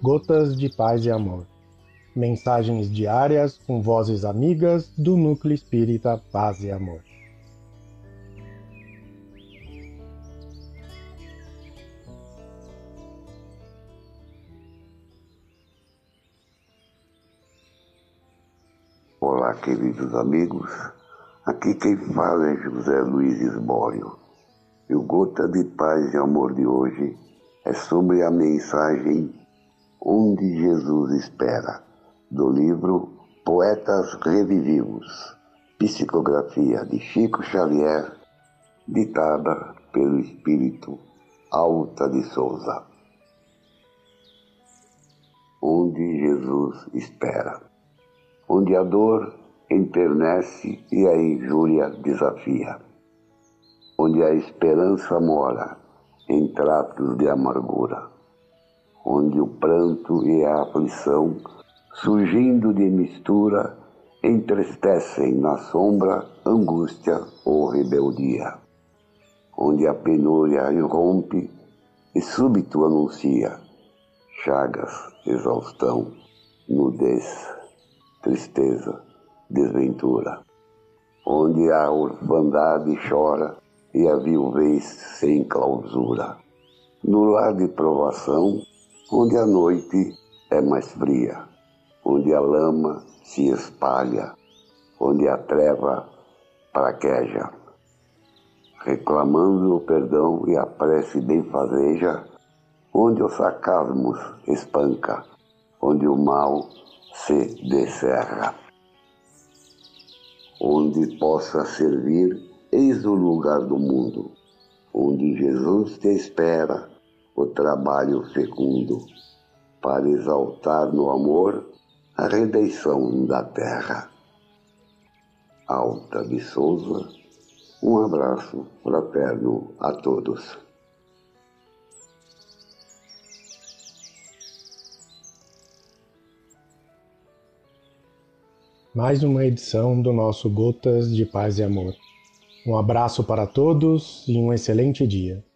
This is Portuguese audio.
Gotas de Paz e Amor. Mensagens diárias com vozes amigas do Núcleo Espírita Paz e Amor. Olá, queridos amigos. Aqui quem fala é José Luiz Esbório. E o Gota de Paz e Amor de hoje é sobre a mensagem Onde Jesus Espera, do livro Poetas Revivivos, psicografia de Chico Xavier, ditada pelo Espírito Alta de Souza. Onde Jesus espera, onde a dor enternece e a injúria desafia, onde a esperança mora em tratos de amargura, onde o pranto e a aflição, surgindo de mistura, entristecem na sombra angústia ou rebeldia, onde a penúria irrompe e súbito anuncia chagas, exaustão, nudez, tristeza, desventura, onde a orfandade chora e a viuvez sem clausura. No lar de provação, onde a noite é mais fria, onde a lama se espalha, onde a treva praqueja, reclamando o perdão e a prece benfazeja, onde o sarcasmo espanca, onde o mal se descerra, onde possa servir Eis o lugar do mundo, onde Jesus te espera, o trabalho fecundo, para exaltar no amor a redenção da terra. Alta de Souza, um abraço fraterno a todos. Mais uma edição do nosso Gotas de Paz e Amor. Um abraço para todos e um excelente dia.